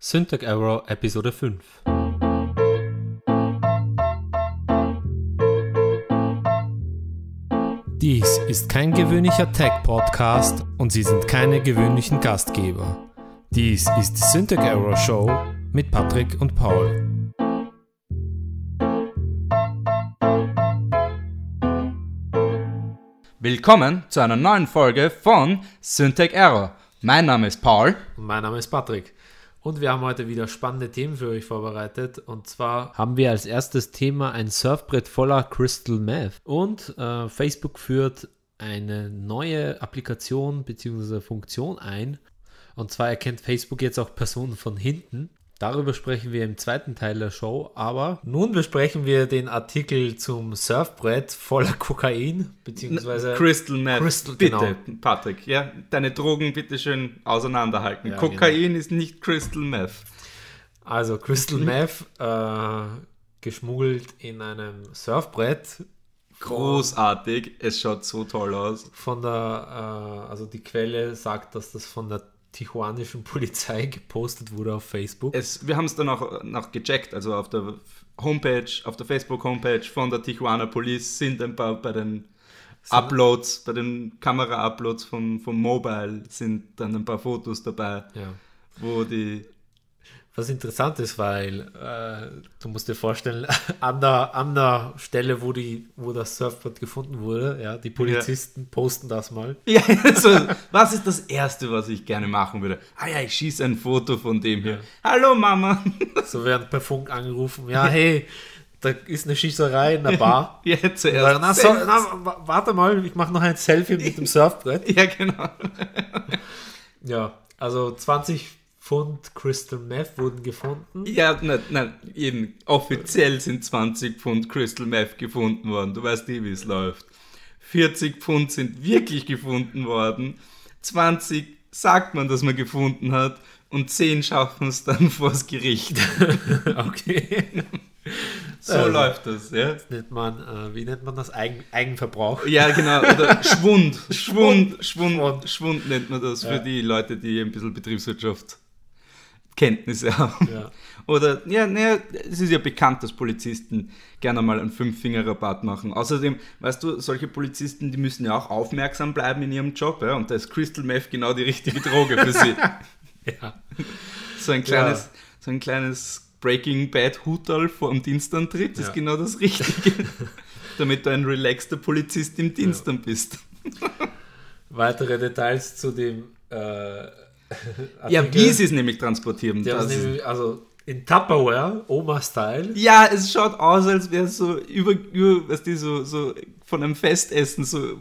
Syntax Error Episode 5 Dies ist kein gewöhnlicher Tech-Podcast und Sie sind keine gewöhnlichen Gastgeber. Dies ist die Syntax Error Show mit Patrick und Paul. Willkommen zu einer neuen Folge von Syntech Error. Mein Name ist Paul. Und mein Name ist Patrick. Und wir haben heute wieder spannende Themen für euch vorbereitet. Und zwar haben wir als erstes Thema ein Surfbrett voller Crystal Meth. Und äh, Facebook führt eine neue Applikation bzw. Funktion ein. Und zwar erkennt Facebook jetzt auch Personen von hinten. Darüber sprechen wir im zweiten Teil der Show, aber nun besprechen wir den Artikel zum Surfbrett voller Kokain, beziehungsweise Crystal Meth. Crystal, bitte, genau. Patrick, ja, deine Drogen bitte schön auseinanderhalten. Ja, Kokain ist nicht Crystal Meth. Also Crystal Meth äh, geschmuggelt in einem Surfbrett Großartig, es schaut so toll aus. von der, äh, also die Quelle sagt, dass das von der tijuanischen Polizei gepostet wurde auf Facebook. Es, wir haben es dann auch noch gecheckt, also auf der Homepage, auf der Facebook-Homepage von der Tijuana Police sind ein paar bei den Uploads, bei den Kamera-Uploads vom, vom Mobile sind dann ein paar Fotos dabei, Ja. wo die Was interessant ist, weil äh, du musst dir vorstellen, an der, an der Stelle, wo, die, wo das Surfbrett gefunden wurde, ja, die Polizisten posten das mal. Ja, also, was ist das Erste, was ich gerne machen würde? Ah ja, ich schieße ein Foto von dem hier. Hallo Mama. So werden per Funk angerufen, ja, hey, da ist eine Schießerei in der Bar. Ja, zuerst. na, so, na, wa- warte mal, ich mache noch ein Selfie mit dem Surfbrett. ja, genau. Ja, also 20 Pfund Crystal Meth wurden gefunden. Ja, nein, nein, eben, offiziell sind 20 Pfund Crystal Meth gefunden worden. Du weißt eh, wie es läuft. 40 Pfund sind wirklich gefunden worden. 20 sagt man, dass man gefunden hat. Und 10 schaffen es dann vors Gericht. Okay. So Also. läuft das, ja. nennt man, äh, wie nennt man das? Eigen, Eigenverbrauch. Ja, genau. Oder Schwund. Schwund, Schwund, Schwund. Schwund nennt man das Ja. für die Leute, die ein bisschen Betriebswirtschaft Kenntnisse haben. Ja. Oder, ja, naja, es ist ja bekannt, dass Polizisten gerne mal einen Fünf-Finger-Rabatt machen. Außerdem, weißt du, solche Polizisten, die müssen ja auch aufmerksam bleiben in ihrem Job, ja, und da ist Crystal Meth genau die richtige Droge für sie. Ja. So ein kleines, so ein kleines Breaking Bad Hutal vor dem Dienstantritt ist Ja. genau das Richtige. Damit du ein relaxter Polizist im Dienst dann bist. Weitere Details zu dem äh, Ja, wie sie es nämlich transportieren. Die nämlich, also in Tupperware, Oma-Style. Ja, es schaut aus, als wäre es so über, über weißt du, so, so von einem Festessen, so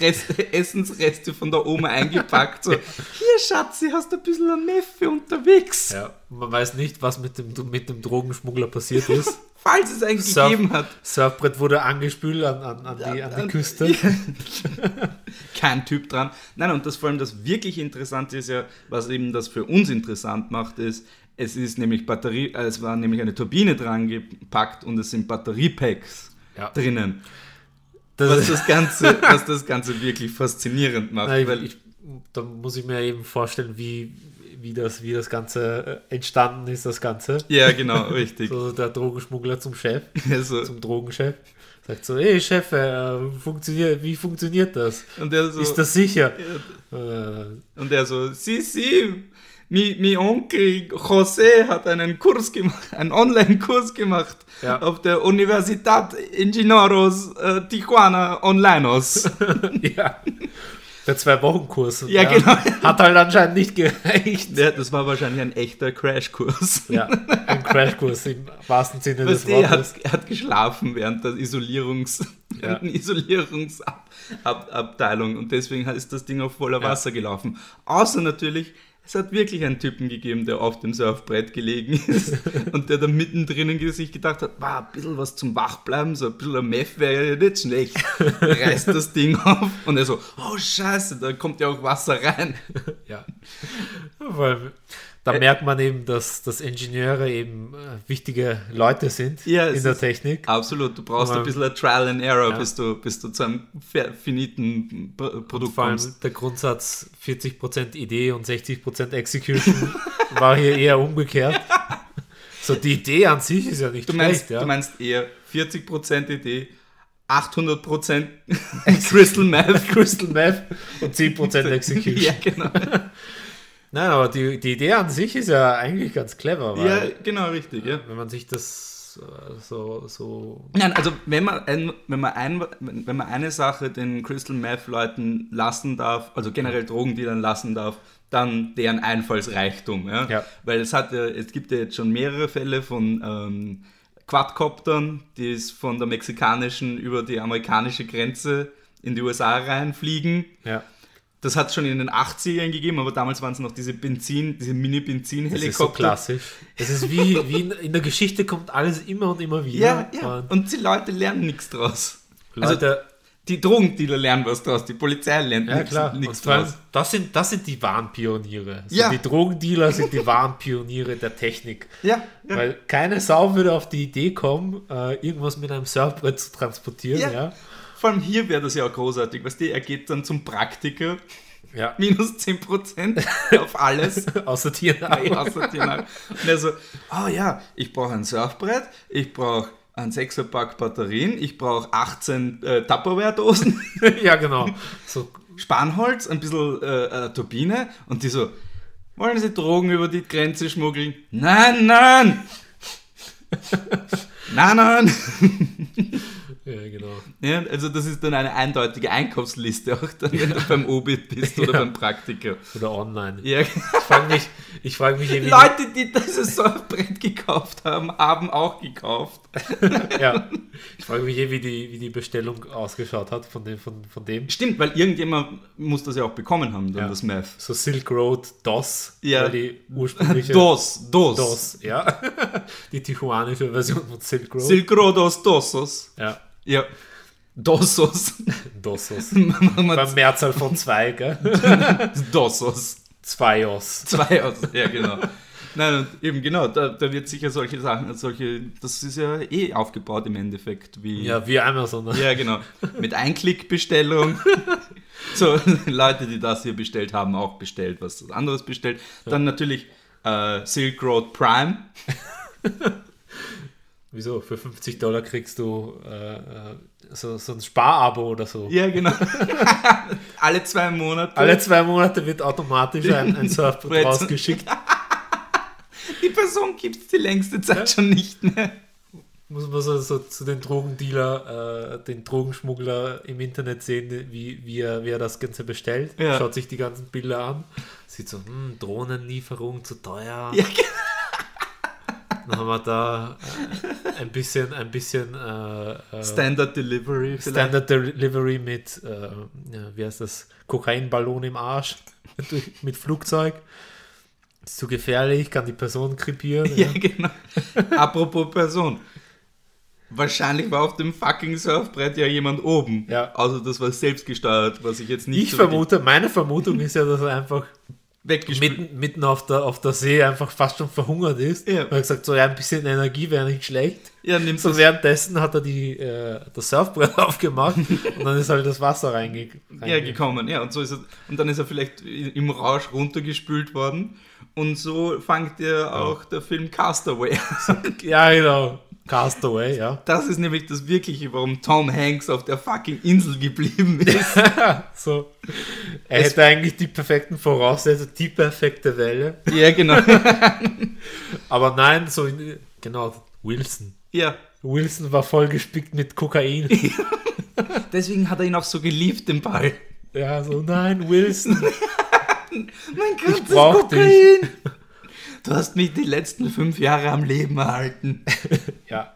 Rest, Essensreste von der Oma eingepackt. So, hier Schatzi, hast du ein bisschen eine Meffe unterwegs. Ja, man weiß nicht, was mit dem, mit dem Drogenschmuggler passiert ist. Falls es einen Surf- gegeben hat. Surfbrett wurde angespült an, an, an, die, an die Küste. Kein Typ dran. Nein, und das vor allem das wirklich Interessante ist ja, was eben das für uns interessant macht, ist, es ist nämlich Batterie, äh, es war nämlich eine Turbine dran gepackt und es sind Batteriepacks Ja. drinnen. Das Was das Ganze, was das Ganze wirklich faszinierend macht. weil ich, da muss ich mir eben vorstellen, wie, wie, das, wie das Ganze äh, entstanden ist, das Ganze. Ja, genau, richtig. So der Drogenschmuggler zum Chef, Also, zum Drogenchef. Sagt so, hey Chef, äh, funktioniert, wie funktioniert das? und er so, Ist das sicher? Äh, und er so, si, si, mi, mi Onkel José hat einen Kurs gemacht, einen Online-Kurs gemacht Ja. auf der Universidad Ingenieros äh, Tijuana Onlineos. ja. Der Zwei-Wochen-Kurs. Ja, genau. Hat halt anscheinend nicht gereicht. ja, das war wahrscheinlich ein echter Crashkurs. Ja, ein Crashkurs im wahrsten Sinne Weißt des du, er Wortes. hat, er hat geschlafen während der Isolierungs Ja. Isolierungsabteilung und deswegen ist das Ding auf voller Ja. Wasser gelaufen. Außer natürlich, es hat wirklich einen Typen gegeben, der auf dem Surfbrett gelegen ist und der da mittendrin sich gedacht hat, wow, ein bisschen was zum Wachbleiben, so ein bisschen ein Meth wäre ja nicht schlecht. Reißt das Ding auf und er so, oh scheiße, da kommt ja auch Wasser rein. Ja. Weil da merkt man eben, dass, dass Ingenieure eben äh, wichtige Leute sind Ja, in der Technik. Absolut, du brauchst Aber- ein bisschen ein Trial and Error, Ja. bis, du, bis du zu einem finiten Produkt Vor allem kommst. der Grundsatz 40% Idee und 60% Execution war hier eher umgekehrt. So, die Idee an sich ist ja nicht Du meinst, schlecht, ja. du meinst eher 40% Idee, 800% Crystal Meth. Crystal Meth und 10% Execution. ja, genau. Nein, aber die, die Idee an sich ist ja eigentlich ganz clever, weil Ja, genau, richtig, ja. wenn man sich das äh, so, so Nein, also wenn man, ein, wenn, man ein, wenn wenn man eine Sache den Crystal Meth Leuten lassen darf, also generell Drogendealern lassen darf, dann deren Einfallsreichtum. Ja? Ja. Weil es, hat ja, es gibt ja jetzt schon mehrere Fälle von ähm, Quadcoptern, die es von der mexikanischen über die amerikanische Grenze in die USA reinfliegen. ja. Das hat es schon in den 80ern gegeben, aber damals waren es noch diese Benzin, diese Das ist so Mini-Benzin-Helikopter. klassisch. Es ist wie, wie in, in der Geschichte kommt alles immer und immer wieder. Ja, ja. Und die Leute lernen nichts draus. Also Leute, die Drogendealer lernen was draus, die Polizei lernt ja nichts klar. draus. das, sind, das sind die wahren Pioniere. So Ja. Die Drogendealer sind die wahren Pioniere der Technik. Ja, ja. Weil keine Sau würde auf die Idee kommen, äh, irgendwas mit einem Surfbrett zu transportieren. Ja. Ja. Vor allem hier wäre das ja auch großartig, was die, er geht dann zum Praktiker, ja. minus 10% auf alles. Außer TNI. außer Tiernahrung. Und er so, oh ja, ich brauche ein Surfbrett, ich brauche ein 6er-Pack Batterien, ich brauche 18 äh, Tupperware-Dosen, ja, genau. So, Spanholz, ein bisschen äh, äh, Turbine und die so, wollen Sie Drogen über die Grenze schmuggeln? Nein, nein! nein, nein! Ja, genau. Ja, also das ist dann eine eindeutige Einkaufsliste, auch dann, wenn du beim Obit bist oder beim Praktiker. Oder online. Ja. Ich frage mich, ich frage mich irgendwie. Leute, die dieses Surfbrett gekauft haben, haben auch gekauft. Ja. Ich frage mich eh, wie die, wie die Bestellung ausgeschaut hat von dem, von, von dem. Stimmt, weil irgendjemand muss das ja auch bekommen haben, dann Ja. das Meth. So Silk Road DOS, Ja. die ursprüngliche Dos, Dos. DOS, ja. Die tijuanische Version von Silk Road. Silk Rodos Dosos. ja, Ja. Dosos. Dosos. Machen wir Beim Mehrzahl von zwei, gell? Dosos. Zwei Os. Zwei aus. Ja, genau. Nein, und eben genau, da, da wird sicher solche Sachen, solche, das ist ja eh aufgebaut im Endeffekt, wie. Ja, wie Amazon. ne? Ja, genau. Mit Einklickbestellung. So, Leute, die das hier bestellt haben, auch bestellt, was anderes bestellt. Dann natürlich äh, Silk Road Prime. Wieso? Für 50 Dollar kriegst du äh, äh, so, so ein Sparabo oder so. Ja, genau. Alle zwei Monate. Alle zwei Monate wird automatisch ein, ein Surfbrett Brett. rausgeschickt. Die Person gibt es die längste Zeit schon nicht mehr. Muss man so, so zu den Drogendealer, äh, den Drogenschmuggler im Internet sehen, wie, wie, er, wie er das Ganze bestellt. Ja. Schaut sich die ganzen Bilder an. Sieht so, hm, Drohnenlieferung zu teuer. Ja, Dann haben wir da äh, ein bisschen, ein bisschen äh, äh, Standard Delivery. vielleicht. Standard Delivery mit, äh, ja, wie heißt das, Kokainballon im Arsch mit Flugzeug. Ist zu gefährlich, kann die Person krepieren. Ja, genau. Apropos Person. Wahrscheinlich war auf dem fucking Surfbrett ja jemand oben. Ja. Also das war selbstgesteuert, was ich jetzt nicht Ich so vermute, meine Vermutung ist ja, dass er einfach weggespielt mitten, mitten auf, der, auf der See einfach fast schon verhungert ist. Ja. Und er hat gesagt, so ja, ein bisschen Energie wäre nicht schlecht. Ja, nimm So das. währenddessen hat er die, äh, das Surfbrett aufgemacht und dann ist halt das Wasser reinge Ja, gekommen, ja. Und so ist er, und dann ist er vielleicht im Rausch runtergespült worden. Und so fängt ja auch der Film Castaway. an. Ja, genau. Castaway, ja. Das ist nämlich das Wirkliche, warum Tom Hanks auf der fucking Insel geblieben ist. so. Er Es- hätte eigentlich die perfekten Voraussetzungen, die perfekte Welle. ja, genau. Aber nein, so in, genau, Wilson. Ja. Wilson war voll gespickt mit Kokain. Deswegen hat er ihn auch so geliebt, den Ball. ja, so nein, Wilson. Mein Gott, brauch Du hast mich die letzten fünf Jahre am Leben erhalten. ja.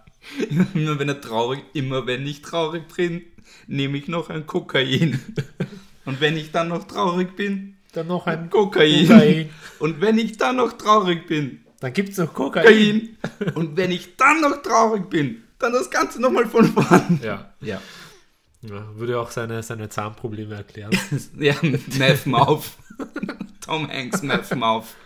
Immer wenn er traurig, immer wenn ich traurig bin, nehme ich noch ein Kokain. Und wenn ich dann noch traurig bin, Dann noch ein Kokain. Kokain. Und wenn ich dann noch traurig bin, Dann gibt es noch Kokain. Kokain. Und wenn ich dann noch traurig bin, dann das Ganze nochmal von vorn. Ja. Ja. ja. Würde auch seine, seine Zahnprobleme erklären. Ja, Meth auf. Tom Hanks Meth auf.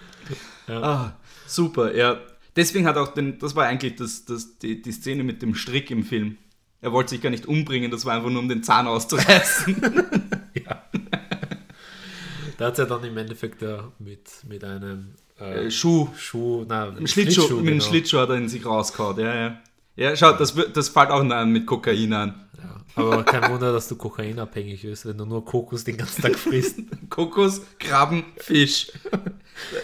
Ja. Ah, super, ja. Deswegen hat auch den, das war eigentlich das, das, die, die Szene mit dem Strick im Film. Er wollte sich gar nicht umbringen, das war einfach nur um den Zahn auszureißen. ja. Da hat es ja dann im Endeffekt ja mit, mit einem äh, Äh, Schuh. Schuh, na, Im Schlittschuh, mit dem genau. Schlittschuh hat er in sich rausgehauen, ja, ja. Ja, schau, das, wird- das fällt auch mit Kokain an. Ja, aber kein Wunder, dass du kokainabhängig bist, wenn du nur Kokos den ganzen Tag frisst. Kokos, Krabben, Fisch.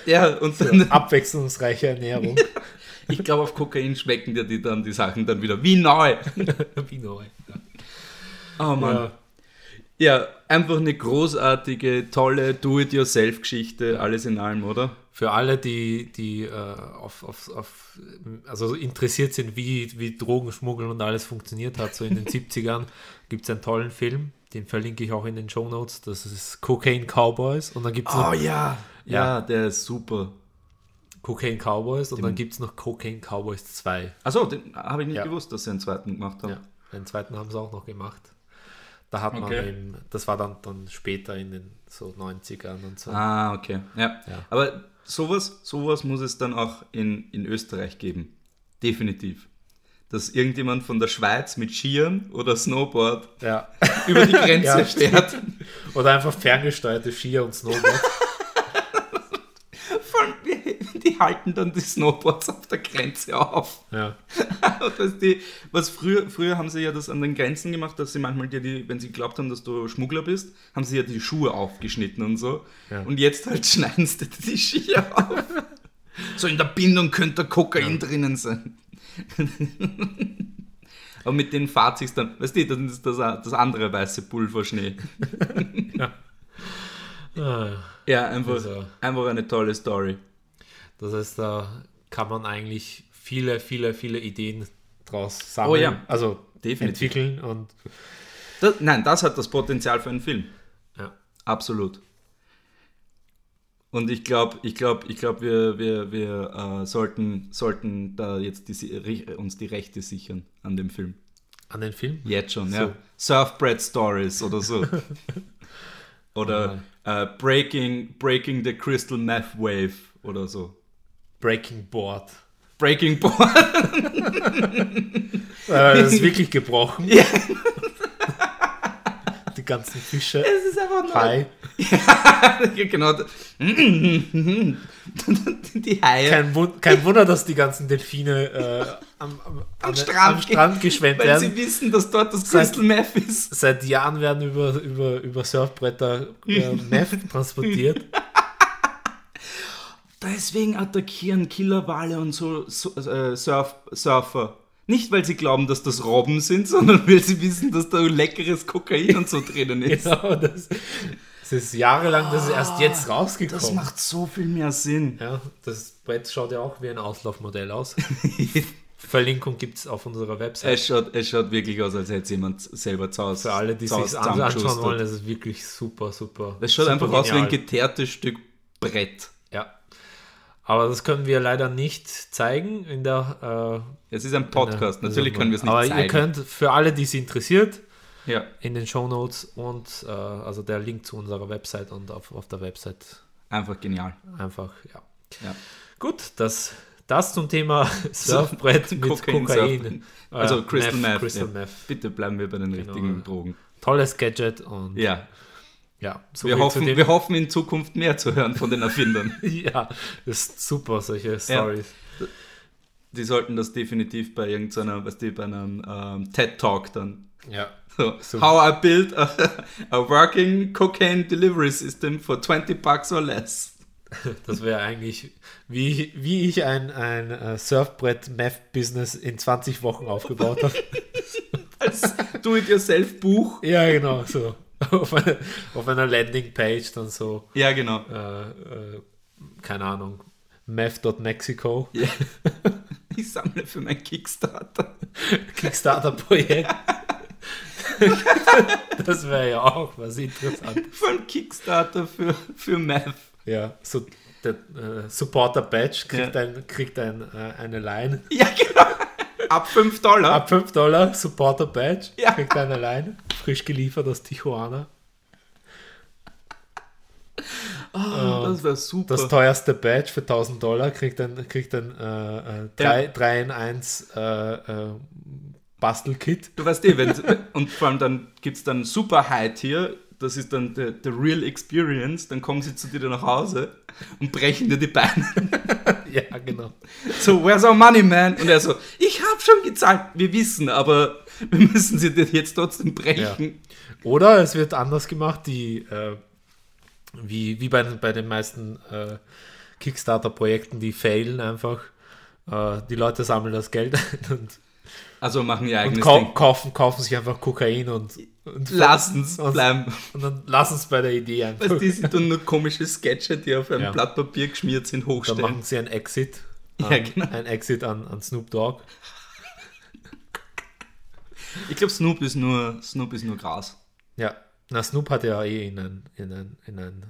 Ja, und dann, Abwechslungsreiche Ernährung. ich glaube, auf Kokain schmecken dir die dann die Sachen dann wieder wie neu. Wie neu. Oh Mann. Ja, einfach eine großartige, tolle Do-it-yourself-Geschichte, alles in allem, oder? Für alle, die, die äh, auf, auf, auf, also interessiert sind, wie, wie Drogenschmuggel und alles funktioniert hat, so in den 70ern, gibt es einen tollen Film, den verlinke ich auch in den Show Notes. Das ist Cocaine Cowboys und dann gibt es noch Oh ja. Ja. Ja, der ist super. Cocaine Cowboys und dann gibt es noch Cocaine Cowboys 2. Achso, den habe ich nicht Ja. gewusst, dass sie einen zweiten gemacht haben. Ja, den zweiten haben sie auch noch gemacht. Da hat man Okay. eben, das war dann, dann später in den so 90ern und so. Ah, okay. Ja. Ja. Aber sowas, sowas muss es dann auch in, in Österreich geben. Definitiv. Dass irgendjemand von der Schweiz mit Skiern oder Snowboard Ja. über die Grenze Ja, fährt. Oder einfach ferngesteuerte Skier und Snowboard. Die, halten dann die Snowboards auf der Grenze auf. ja. Was, die, was früher, früher haben sie ja das an den Grenzen gemacht, dass sie manchmal dir die, wenn sie geglaubt haben, dass du Schmuggler bist, haben sie ja die Schuhe aufgeschnitten und so. Ja. Und jetzt halt schneiden sie dir die Skier auf. So in der Bindung könnte Kokain drinnen sein. Aber mit fahrt sich's dann, weißt du, dann ist das, das andere weiße Pulverschnee. Ah, Ja, einfach, Also. einfach eine tolle Story. Das heißt, da kann man eigentlich viele, viele, viele Ideen draus sammeln. Oh ja. Also Definitiv. entwickeln und Das, nein, das hat das Potenzial für einen Film. ja. Absolut. Und ich glaube, ich glaube, ich glaube, wir, wir, wir äh, sollten, sollten da jetzt die, uns die Rechte sichern an dem Film. An den Film? Jetzt schon, So. ja. Surfbread Stories oder so. oder äh, Breaking, Breaking the Crystal Meth Wave oder so. Breaking Board. Breaking Board. Äh, das ist wirklich gebrochen. Ja. Die ganzen Fische. Es ist einfach nur. Hai. Ja, genau. Die Haie. Kein, Wun kein Wunder, dass die ganzen Delfine äh, am, am, Am an- Strand am Strand geschwemmt Weil werden. sie wissen, dass dort das Crystal Meth ist. Seit Jahren werden über, über, über Surfbretter äh, Meth transportiert. Deswegen attackieren Killerwale und so, so äh, Surf, Surfer. Nicht, weil sie glauben, dass das Robben sind, sondern weil sie wissen, dass da leckeres Kokain und so drinnen ist. Genau, das, das ist jahrelang, das ist erst jetzt rausgekommen. Das macht so viel mehr Sinn. Ja, das Brett schaut ja auch wie ein Auslaufmodell aus. Verlinkung gibt es auf unserer Website. Es schaut, es schaut wirklich aus, als hätte jemand selber zu Hause Für alle, die sich anschauen wollen, das ist wirklich super, super. Es schaut super einfach aus wie ein genial. geteertes Stück Brett. Aber das können wir leider nicht zeigen in der. Es ist ein Äh, Podcast, der- natürlich können wir es nicht Aber zeigen. ihr könnt für alle, die es interessiert, ja. in den Show Notes und äh, also der Link zu unserer Website und auf, auf der Website Einfach genial. einfach, ja. Ja. Gut, das, das zum Thema Surfbrett mit Kokain Kokain. surfen. Äh, Also Crystal Meth. Crystal ja. Bitte bleiben wir bei den Genau, richtigen. Drogen. Tolles Gadget und Ja. Ja, so Wir hoffen, wir hoffen in Zukunft mehr zu hören von den Erfindern. ja, das ist super, solche Stories. Die sollten das definitiv bei irgendeiner, weißt du, bei einem ähm, TED-Talk dann. Ja. So, So. How I built a, a working cocaine delivery system for 20 bucks or less. Das wäre eigentlich, wie, wie ich ein, ein äh, Surfbrett-Meth-Business in 20 Wochen aufgebaut habe. Als Do-it-yourself-Buch. ja, genau, so. Auf, eine, auf einer Landingpage dann so, Ja, genau. äh, äh, keine Ahnung, meth.mexico, Ja. Ich sammle für mein Kickstarter. Kickstarter-Projekt. das wäre ja auch was interessant. Von Kickstarter für, für Meth. Ja, so der äh, Supporter-Badge kriegt, Ja. ein, kriegt ein, äh, eine Line. Ja, genau. Ab 5 Dollar. Ab 5 Dollar Supporter-Badge Ja. kriegt eine Line. Frisch geliefert aus Tijuana. Ah, das wäre super. Das teuerste Badge für 1000 Dollar kriegt ein, kriegt ein äh, äh, 3, 3 in 1 äh, äh, Bastelkit. Du weißt eh, wenn, und vor allem dann gibt es dann super High Tier, das ist dann der, der Real Experience, dann kommen sie zu dir nach Hause und brechen dir die Beine. ja, genau. So, where's our money, man? Und er so, habe schon gezahlt. Wir wissen, aber wir müssen sie jetzt trotzdem brechen. Ja. Oder es wird anders gemacht, die, äh, wie, wie bei, bei den meisten äh, Kickstarter-Projekten, die failen einfach. Äh, die Leute sammeln das Geld ein und, Also machen ihr und eigenes kau Ding. kaufen, kaufen sich einfach Kokain und, und Lassen es und, bleiben. Und dann lassen es bei der Idee einfach. Weißt, die sind dann nur komische Sketche, die auf einem Ja. Blatt Papier geschmiert sind, Dann hochstellen. machen sie ein Exit. Ja, an- genau. Ein Exit an, an Snoop Dogg. Ich glaube, Snoop ist nur Snoop ist nur Gras. Ja, na, Snoop hat ja eh in ein, in ein, in ein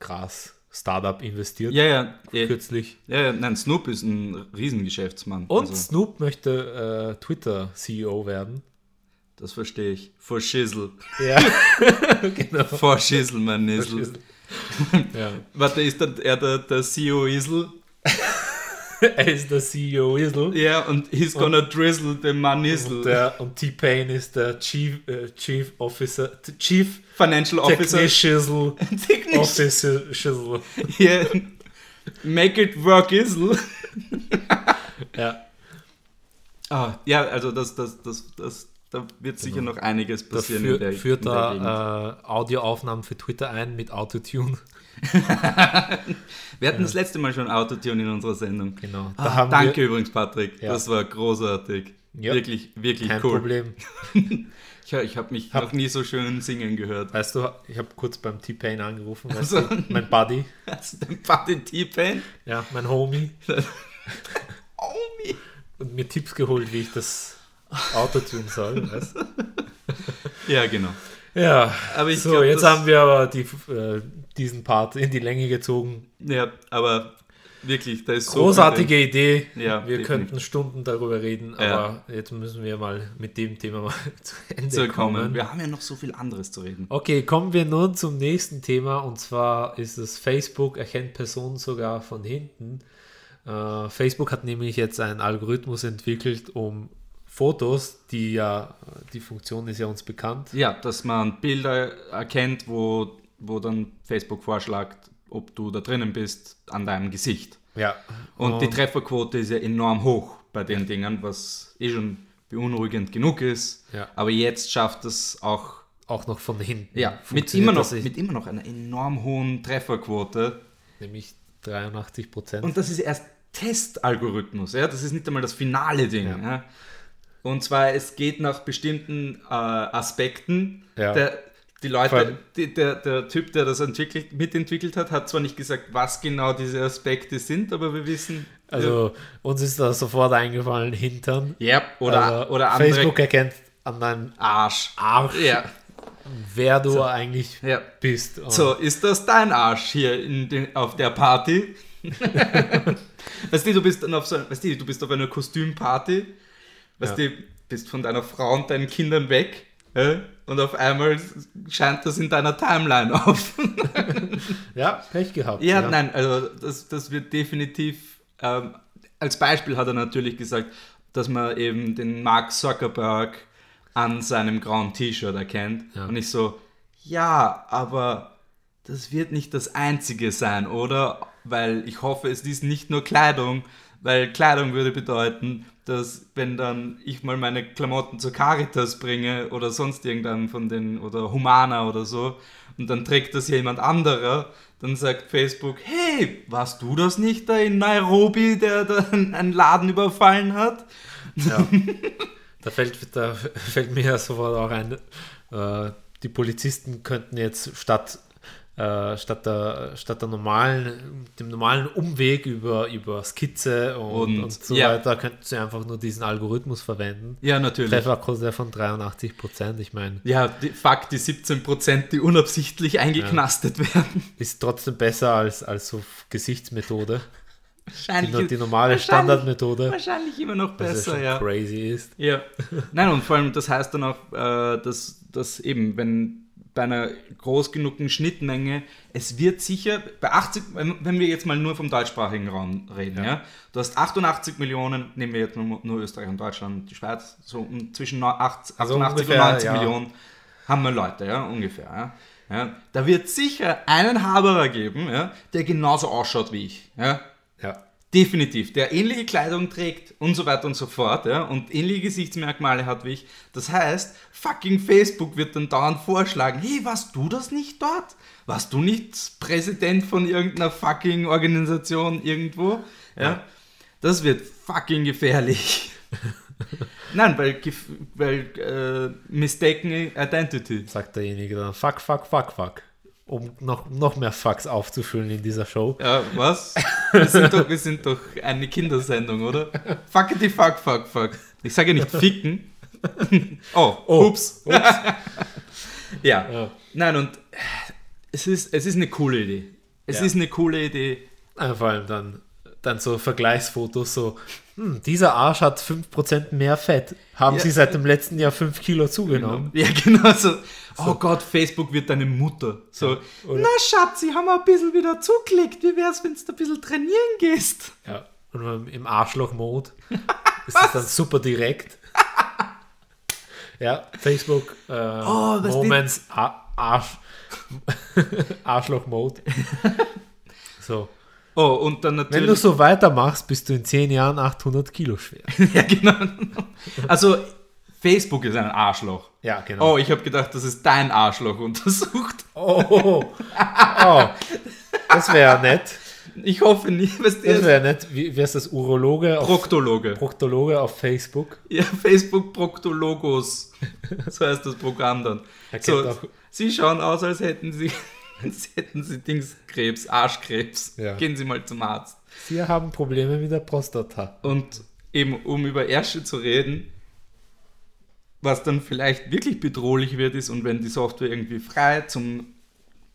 Gras-Startup investiert. Ja, ja, eh. Kürzlich. ja, ja, nein, Snoop ist ein Riesengeschäftsmann. Und Also, Snoop möchte äh, Twitter-CEO werden. das verstehe ich. For Shizzle. Ja, genau. For Shizzle, mein Nizzle. ja. Warte, ist dann er der, der CEO Isel? Er ist der CEO Isel. Ja, und he's gonna drizzle the man Und, der- und T-Pain ist der Chief, äh, Chief Officer, Chief Financial Officer. Technician. Officer. Yeah. Make it work, Isel. Ja, Ah, ja, also das, das, das, das, da wird sicher noch einiges Genau. passieren führt, in der, führt da äh, Audioaufnahmen für Twitter ein mit Autotune. Wir hatten das letzte Mal schon Autotune in unserer Sendung. Genau. Da Ah, danke wir übrigens, Patrick. Ja. Das war großartig. Ja. Wirklich, wirklich kein cool. Problem. Ich, ich habe mich Hab- noch nie so schön singen gehört. Weißt du, ich habe kurz beim T-Pain angerufen, weißt Also- du, mein Buddy, Hast du den Party T-Pain? ja, mein Homie, mi. und mir Tipps geholt, wie ich das Autotune soll. Weißt? du? Ja, genau. Ja, Aber ich so, glaub, jetzt haben wir aber die, äh, diesen Part in die Länge gezogen. Ja, aber wirklich, da ist so. Großartige Idee. Ja, wir definitiv. könnten Stunden darüber reden, Ja. aber jetzt müssen wir mal mit dem Thema mal zu Ende zu kommen. kommen. Wir haben ja noch so viel anderes zu reden. Okay, kommen wir nun zum nächsten Thema und zwar ist es Facebook erkennt Personen sogar von hinten. Äh, Facebook hat nämlich jetzt einen Algorithmus entwickelt, um Fotos, die ja, die Funktion ist ja uns bekannt. Ja, dass man Bilder erkennt, wo, wo dann Facebook vorschlägt, ob du da drinnen bist, an deinem Gesicht. Ja. Und die Trefferquote ist ja enorm hoch bei den Dingen, was eh schon beunruhigend genug ist. Ja. Aber jetzt schafft es auch auch noch von hinten. ja, mit, immer noch, mit immer noch einer enorm hohen Trefferquote. nämlich 83 Prozent. Und das ist erst Testalgorithmus, ja? das ist nicht einmal das finale Ding. Ja. Ja? Und zwar, es geht nach bestimmten äh, Aspekten. Ja. Der, die Leute, die, der, der Typ, der das entwickelt, mitentwickelt hat, hat zwar nicht gesagt, was genau diese Aspekte sind, aber wir wissen. Also uns ist da sofort eingefallen, Hintern. ja, oder, Also oder andere Facebook erkennt an deinem Arsch. Arsch, Ja, wer du eigentlich ja. bist. Und So, ist das dein Arsch hier in den, auf der Party? weißt du, du bist dann auf so, weißt du, du bist auf einer Kostümparty, weißt Ja. du, bist von deiner Frau und deinen Kindern weg, ja? und auf einmal scheint das in deiner Timeline auf. Ja, Pech gehabt. ja, nein, also das, das wird definitiv, ähm, als Beispiel hat er natürlich gesagt, dass man eben den Mark Zuckerberg an seinem grauen T-Shirt erkennt. Ja. Und ich so, ja, aber das wird nicht das Einzige sein, oder? Weil ich hoffe, es ist nicht nur Kleidung, weil Kleidung würde bedeuten, dass wenn dann ich mal meine Klamotten zur Caritas bringe oder sonst irgendeinem von den, oder Humana oder so, und dann trägt das jemand anderer, dann sagt Facebook, hey, warst du das nicht da in Nairobi, der da einen Laden überfallen hat? Ja. Da fällt, da fällt mir ja sofort auch ein, äh, die Polizisten könnten jetzt statt, äh, statt, der, statt der normalen, dem normalen Umweg über, über Skizze und, Und- und, so ja. weiter, könnten sie einfach nur diesen Algorithmus verwenden. Ja, natürlich. Trefferquote von 83 Prozent, ich meine, Ja, die, fuck, die 17%, die unabsichtlich eingeknastet werden. ist trotzdem besser als, als so Gesichtsmethode. Die, Wahrscheinlich, die normale wahrscheinlich- Standardmethode, wahrscheinlich immer noch ja besser, ja. crazy ist. Ja. Nein, und vor allem, das heißt dann auch, äh, dass, dass eben, wenn bei einer groß genugen Schnittmenge, es wird sicher, bei 80, wenn wir jetzt mal nur vom deutschsprachigen Raum reden, ja, du hast 88 Millionen, nehmen wir jetzt nur, nur Österreich und Deutschland die Schweiz, so um zwischen 80, Also 88 ungefähr, und 90 ja. Millionen haben wir Leute, ja, ungefähr, ja. Ja, da wird sicher einen Haberer geben, ja, der genauso ausschaut wie ich. Ja. Ja. Definitiv, der ähnliche Kleidung trägt und so weiter und so fort ja, und ähnliche Gesichtsmerkmale hat wie ich. Das heißt, fucking Facebook wird dann dauernd vorschlagen, hey, warst du das nicht dort? Warst du nicht Präsident von irgendeiner fucking Organisation irgendwo? Ja. Ja. Das wird fucking gefährlich. Nein, weil, weil äh, mistaken identity. Sagt derjenige dann, fuck, fuck, fuck, fuck. Um noch, noch mehr Fucks aufzufüllen in dieser Show. Ja, was? Wir sind doch, wir sind doch eine Kindersendung, oder? Fuckity fuck, fuck, fuck. Ich sage ja nicht ficken. Oh, Oh, ups. Ja. Ja. Nein, und es ist, es ist eine coole Idee. Es Ja. ist eine coole Idee. Vor allem dann, dann so Vergleichsfotos, so, hm, dieser Arsch hat 5% mehr Fett. Haben Ja. sie seit dem letzten Jahr 5 Kilo zugenommen? Ja, genau so. Oh Gott, Facebook wird deine Mutter. So, oder- na Schatzi, haben wir ein bisschen wieder zugeklickt. Wie wär's, wenn du ein bisschen trainieren gehst? Ja. Und im Arschloch-Mode ist das dann super direkt. Ja, Facebook, äh, Oh, Moments, Ar- Arsch, Arschloch-Mode. So. Oh, und dann natürlich. Wenn du so weitermachst, bist du in 10 Jahren 800 Kilo schwer. ja, genau. Also, Facebook ist ein Arschloch. Ja, genau. Oh, ich habe gedacht, das ist dein Arschloch untersucht. Oh, oh, oh. das wäre nett. Ich hoffe nicht, was Das wäre nett. Wie wäre das Urologe auf, Proktologe. Proktologe auf Facebook? Ja, Facebook Proktologos. So heißt das Programm dann. So, auch- sie schauen aus, als hätten sie, hätten sie Dingskrebs, Arschkrebs. Ja. Gehen Sie mal zum Arzt. Sie haben Probleme mit der Prostata. Und eben, um über Ärsche zu reden, was dann vielleicht wirklich bedrohlich wird, ist, und wenn die Software irgendwie frei zum,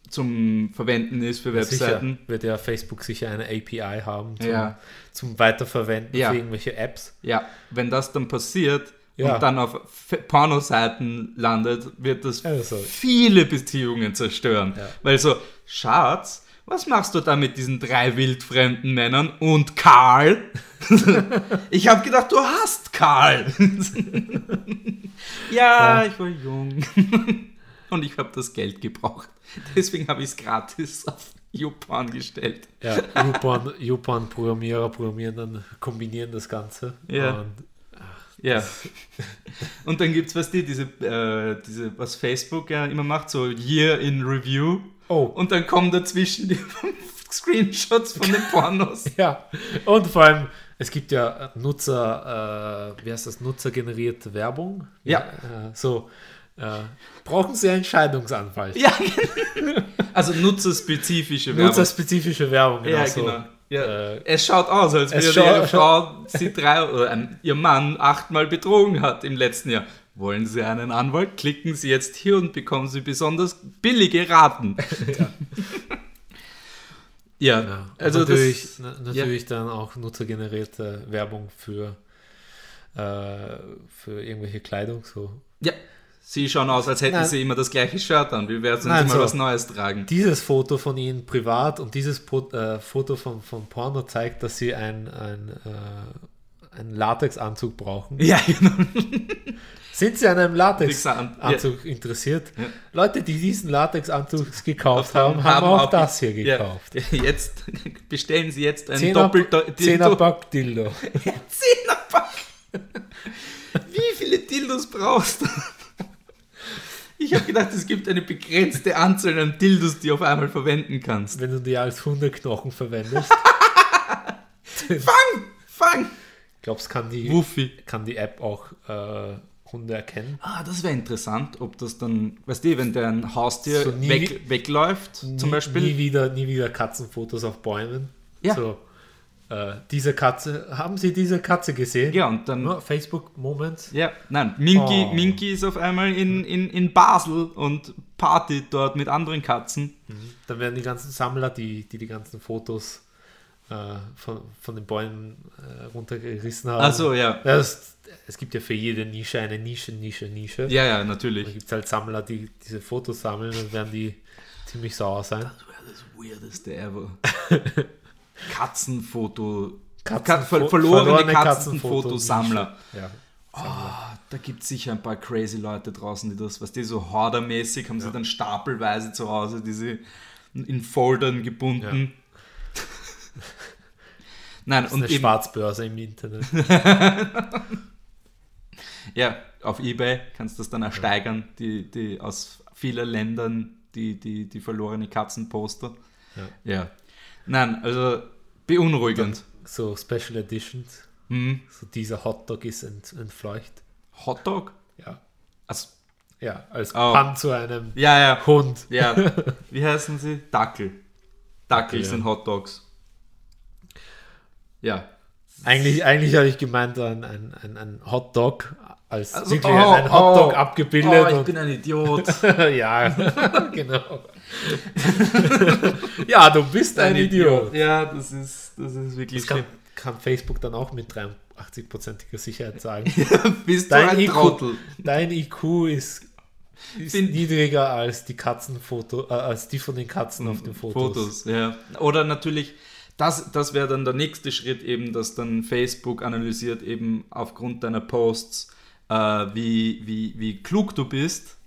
zum Verwenden ist für Webseiten, Sicher wird ja Facebook sicher eine API haben zum, Ja. zum Weiterverwenden Ja. für irgendwelche Apps. Ja, wenn das dann passiert Ja. und dann auf Pornoseiten landet, wird das Also. viele Beziehungen zerstören. Ja. Weil so, Schatz, was machst du da mit diesen drei wildfremden Männern und Karl? ich habe gedacht, du hast Karl. ja, Ja. ich war jung. und ich habe das Geld gebraucht. Deswegen habe ich es gratis auf YouPorn gestellt. Ja, YouPorn, YouPorn-Programmierer programmieren dann, kombinieren das Ganze. Ja. Und, Ja. Und dann gibt es, was die, diese, äh, diese, was Facebook ja immer macht, so Year in Review. oh, Und dann kommen dazwischen die Screenshots von den Pornos. ja. Und vor allem, es gibt ja Nutzer, äh, wie heißt das, nutzergenerierte Werbung. Ja. Äh, so, äh, brauchen Sie einen Scheidungsanwalt? ja, also nutzerspezifische Werbung. Nutzerspezifische Werbung. ja, so. Ja. Äh, es schaut aus, als würde ihre Frau sie drei oder ein, ihr Mann achtmal betrogen hat im letzten Jahr. Wollen Sie einen Anwalt? Klicken Sie jetzt hier und bekommen Sie besonders billige Raten. ja. Ja, also also natürlich, das, na, natürlich dann auch nutzergenerierte Werbung für, äh, für irgendwelche Kleidung. So. ja, sie schauen aus, als hätten Nein. sie immer das gleiche Shirt an. Wenn Nein, sie mal so. was Neues tragen? Dieses Foto von ihnen privat und dieses äh, Foto von, von Porno zeigt, dass sie ein, ein, äh, einen Latexanzug brauchen. Ja, genau. Sind sie an einem Latexan- Latexanzug interessiert? Ja. Leute, die diesen Latexanzug gekauft Haben- haben, haben, auch, auch das hier Ja, gekauft. jetzt bestellen Sie jetzt ein doppelter Zehnerpack Dildo. Zehnerpack. Wie viele Dildos brauchst du? Ich habe gedacht, es gibt eine begrenzte Anzahl an Dildos, die du auf einmal verwenden kannst. Wenn du die als Hundeknochen verwendest, Fang! Fang! glaubst kann die, kann die App auch äh, Hunde erkennen? Ah, das wäre interessant, ob das dann, weißt du, wenn dein Haustier So weg, wegläuft, zum nie, Beispiel. Nie wieder, nie wieder Katzenfotos auf Bäumen. Ja. So, äh, diese Katze, haben Sie diese Katze gesehen? Ja, und dann. Nur Facebook Moment. Ja, nein, Minky, Oh. Minky ist auf einmal in, in, in Basel und Party dort mit anderen Katzen. Dann werden die ganzen Sammler, die die, die ganzen Fotos äh, von, von den Bäumen äh, runtergerissen haben. Achso, ja. Ja, es, gibt ja für jede Nische eine Nische, Nische, Nische. Ja, ja, Da natürlich. gibt es halt Sammler, die diese Fotos sammeln und werden die ziemlich sauer sein. Das wäre das Weirdeste ever. Katzenfoto. Katzenfo- Ka ver verlorene, verlorene Katzenfotosammler. Ja. Ah, da gibt es sicher ein paar crazy Leute draußen, die das, was die so hordermäßig haben sie dann stapelweise zu Hause, diese in Foldern gebunden. Nein, Das ist und eine eben, Schwarzbörse im Internet. ja, auf Ebay kannst du das dann ersteigern, die, die aus vielen Ländern, die, die, die verlorene Katzenposter. Ja. ja. Nein, also beunruhigend. So Special Editions. Hm. So dieser Hotdog ist ent, entfleucht. Hotdog? Ja. Also, Ja, als Oh. Pan zu einem ja, ja. Hund. Ja, wie heißen sie? Dackel. Dackel ja. sind Hotdogs. Ja. Eigentlich, eigentlich habe ich gemeint, ein, ein, ein, ein Hotdog als Also, wirklich oh, ein Hotdog oh, abgebildet. Oh, ich bin ein Idiot. ja, genau. Ja, du bist ein, Idiot. Ja, das ist, das ist wirklich Das kann, kann Facebook dann auch mit 83%iger Sicherheit sagen. Bist du Dein ein IQ, Trottel? dein IQ ist, ist niedriger als die Katzenfoto, äh, als die von den Katzen auf den Fotos. Fotos, ja. Oder natürlich, das, das wäre dann der nächste Schritt eben, dass dann Facebook analysiert eben aufgrund deiner Posts, äh, wie, wie, wie klug du bist Ja,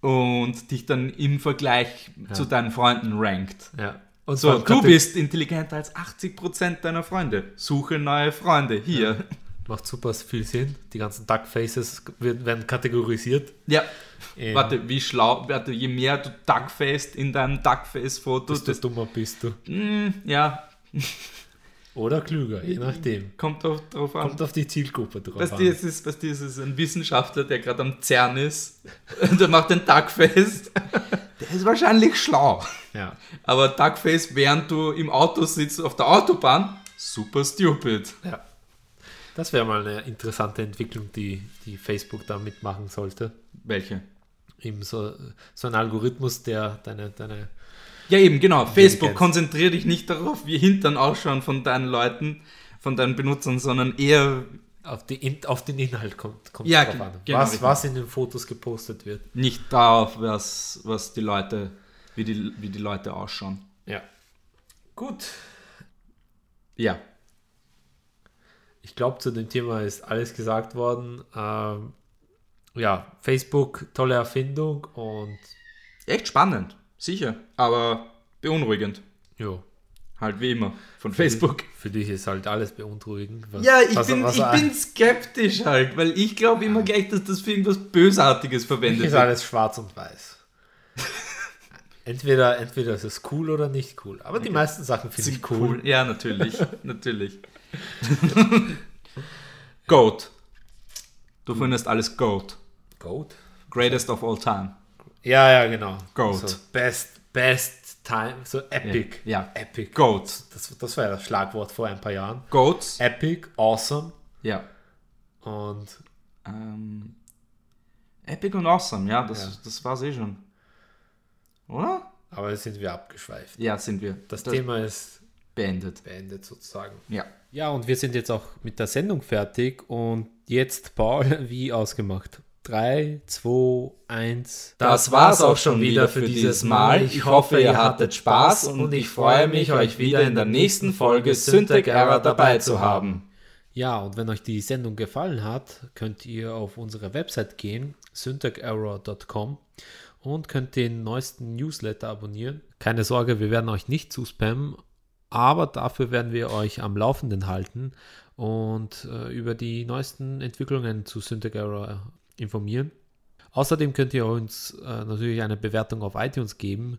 und dich dann im Vergleich zu deinen Freunden rankt. ja. Und So, du bist intelligenter als 80% deiner Freunde. Suche neue Freunde. Hier. Macht super viel Sinn. Die ganzen Duckfaces werden, kategorisiert. Ja. Ähm, Warte, wie schlau, warte, je mehr du Duckfaced in deinem Duckface-Foto, desto desto, dummer bist du. Mm, ja, Oder klüger, je nachdem. kommt drauf, drauf an. Kommt auf die Zielgruppe drauf Weißt an. ist, weißt du, es ist ein Wissenschaftler, der gerade am CERN ist. der macht den Duckface. Der ist wahrscheinlich schlau. Ja. Aber Duckface, während du im Auto sitzt auf der Autobahn, super stupid. ja. Das wäre mal eine interessante Entwicklung, die, die Facebook da mitmachen sollte. Welche? Eben so, so ein Algorithmus, der deine, deine Ja, eben, genau. Facebook, konzentriere dich nicht darauf, wie Hintern ausschauen von deinen Leuten, von deinen Benutzern, sondern eher auf, die, auf den Inhalt kommt, kommt Ja, drauf an. genau, was, was in den Fotos gepostet wird. nicht darauf, was, was die Leute, wie die, wie die Leute ausschauen. Ja. Gut. Ja. Ich glaube, zu dem Thema ist alles gesagt worden. Ähm, ja, Facebook, tolle Erfindung und Echt spannend, sicher, aber beunruhigend. jo, Halt wie immer von Facebook. für dich ist halt alles beunruhigend. Was, Ja, ich, was- bin, was- ich bin skeptisch halt, weil ich glaube immer gleich, dass das für irgendwas Bösartiges verwendet ist wird. alles schwarz und weiß. entweder, entweder ist es cool oder nicht cool. Aber die meisten Sachen finde ich Sind cool. Ja, natürlich, natürlich. Goat. Du findest alles Goat. Goat? Greatest of all time. Ja, ja, genau. Goat. So, best, best time, so epic. Ja. Epic. Goat. Das, das war ja das Schlagwort vor ein paar Jahren. Goats. Epic, awesome Ja. und Ähm, Epic und Awesome, ja, das, Ja. das war's eh schon. Oder? aber jetzt sind wir abgeschweift. Ja, sind wir. Das, Thema ist beendet. beendet sozusagen. Ja. Ja, und wir sind jetzt auch mit der Sendung fertig und jetzt, Paul, wie ausgemacht. 3, 2, 1. Das war's auch schon wieder für dieses Mal. Ich hoffe, ihr hattet Spaß und ich freue mich, euch wieder in der nächsten Folge Syntec Error dabei zu haben. Ja, und wenn euch die Sendung gefallen hat, könnt ihr auf unsere Website gehen, syntacerror.com und könnt den neuesten Newsletter abonnieren. Keine Sorge, wir werden euch nicht zuspammen, aber dafür werden wir euch am Laufenden halten und äh, über die neuesten Entwicklungen zu Syntac Error informieren. Außerdem könnt ihr uns äh, natürlich eine Bewertung auf iTunes geben.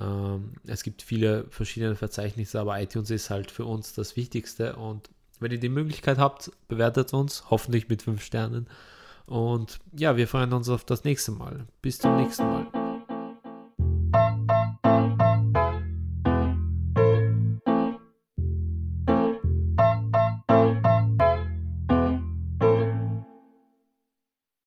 Ähm, es gibt viele verschiedene Verzeichnisse, aber iTunes ist halt für uns das Wichtigste. Und wenn ihr die Möglichkeit habt, bewertet uns, hoffentlich mit 5 Sternen. Und ja, wir freuen uns auf das nächste Mal. Bis zum nächsten Mal.